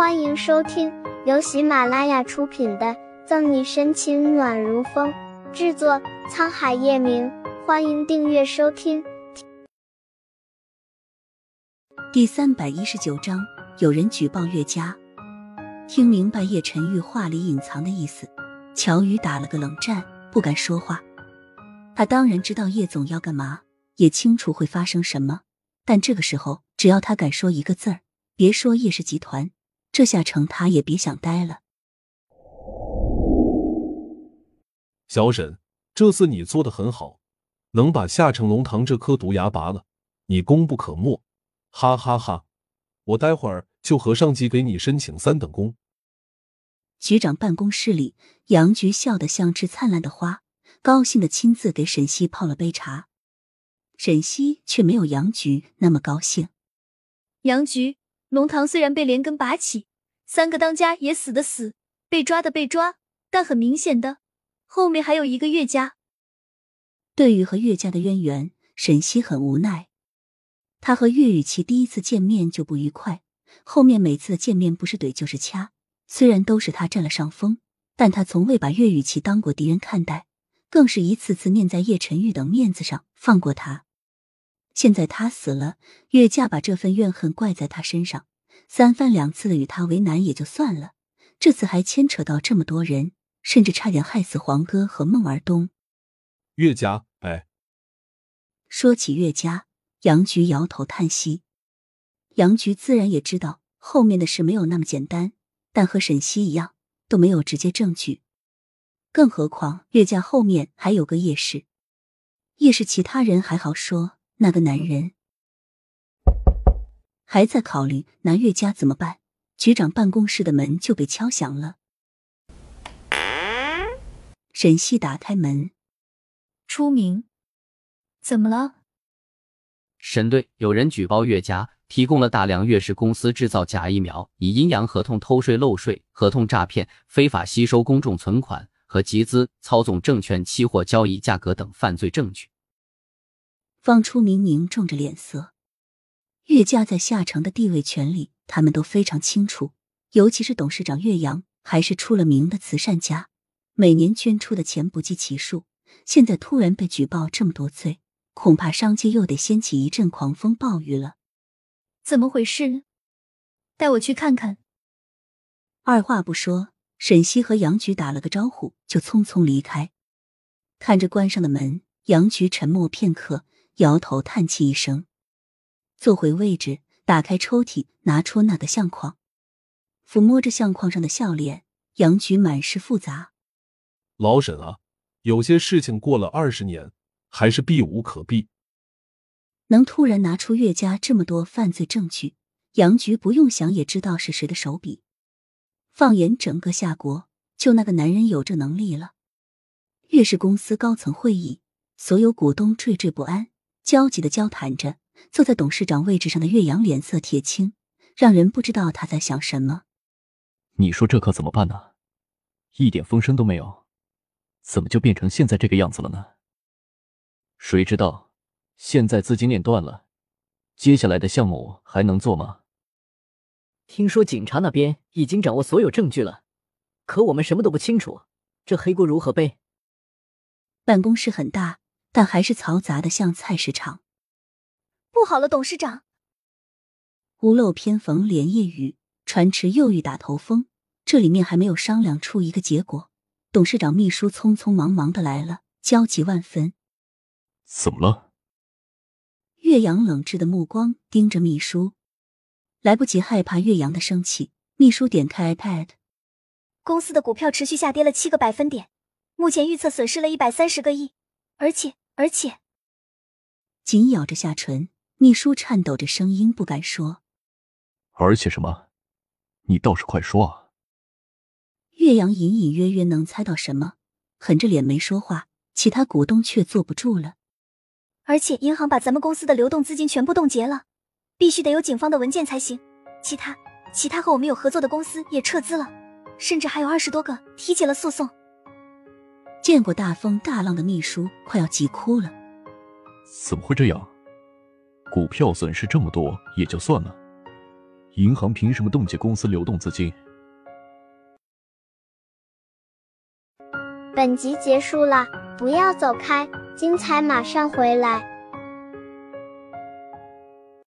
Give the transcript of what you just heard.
欢迎收听由喜马拉雅出品的《赠你深情暖如风》，制作沧海夜明。欢迎订阅收听。第三百一十九章，有人举报岳家。听明白叶晨玉话里隐藏的意思，乔宇打了个冷战，不敢说话。他当然知道叶总要干嘛，也清楚会发生什么，但这个时候，只要他敢说一个字儿，别说叶氏集团。这下成他也别想待了。小沈，这次你做的很好，能把夏城龙堂这颗毒牙拔了，你功不可没。哈哈哈！我待会儿就和上级给你申请三等功。局长办公室里，杨局笑得像只灿烂的花，高兴的亲自给沈西泡了杯茶。沈西却没有杨局那么高兴。杨局。龙堂虽然被连根拔起，三个当家也死的死，被抓的被抓，但很明显的，后面还有一个岳家。对于和岳家的渊源，沈西很无奈。他和岳雨琪第一次见面就不愉快，后面每次见面不是怼就是掐。虽然都是他占了上风，但他从未把岳雨琪当过敌人看待，更是一次次念在叶晨玉等面子上放过他。现在他死了，岳家把这份怨恨怪在他身上，三番两次的与他为难也就算了，这次还牵扯到这么多人，甚至差点害死黄哥和孟儿东。岳家，哎，说起岳家，杨局摇头叹息。杨局自然也知道后面的事没有那么简单，但和沈西一样，都没有直接证据，更何况岳家后面还有个叶氏，叶氏其他人还好说。那个男人还在考虑拿岳家怎么办，局长办公室的门就被敲响了。沈西打开门，出名，怎么了？沈队，有人举报岳家提供了大量岳氏公司制造假疫苗，以阴阳合同偷税漏税、合同诈骗、非法吸收公众存款和集资、操纵证券期货交易价格等犯罪证据。方初明凝重着脸色，岳家在夏城的地位、权力，他们都非常清楚。尤其是董事长岳阳，还是出了名的慈善家，每年捐出的钱不计其数。现在突然被举报这么多罪，恐怕商界又得掀起一阵狂风暴雨了。怎么回事？带我去看看。二话不说，沈西和杨菊打了个招呼，就匆匆离开。看着关上的门，杨菊沉默片刻。摇头叹气一声，坐回位置，打开抽屉，拿出那个相框，抚摸着相框上的笑脸，杨局满是复杂。老沈啊，有些事情过了二十年，还是避无可避。能突然拿出岳家这么多犯罪证据，杨局不用想也知道是谁的手笔。放眼整个夏国，就那个男人有这能力了。越是公司高层会议，所有股东惴惴不安。焦急的交谈着，坐在董事长位置上的岳阳脸色铁青，让人不知道他在想什么。你说这可怎么办呢？一点风声都没有，怎么就变成现在这个样子了呢？谁知道现在资金链断了，接下来的项目还能做吗？听说警察那边已经掌握所有证据了，可我们什么都不清楚，这黑锅如何背？办公室很大。但还是嘈杂的像菜市场。不好了，董事长！屋漏偏逢连夜雨，船迟又遇打头风。这里面还没有商量出一个结果，董事长秘书匆匆忙忙的来了，焦急万分。怎么了？岳阳冷滞的目光盯着秘书，来不及害怕岳阳的生气，秘书点开 iPad。公司的股票持续下跌了七个百分点，目前预测损失了一百三十个亿，而且。而且，紧咬着下唇，秘书颤抖着声音不敢说。而且什么？你倒是快说啊！岳阳隐隐约约能猜到什么，狠着脸没说话。其他股东却坐不住了。而且，银行把咱们公司的流动资金全部冻结了，必须得有警方的文件才行。其他其他和我们有合作的公司也撤资了，甚至还有二十多个提起了诉讼。见过大风大浪的秘书快要急哭了。怎么会这样？股票损失这么多也就算了。银行凭什么冻结公司流动资金？本集结束了不要走开精彩马上回来。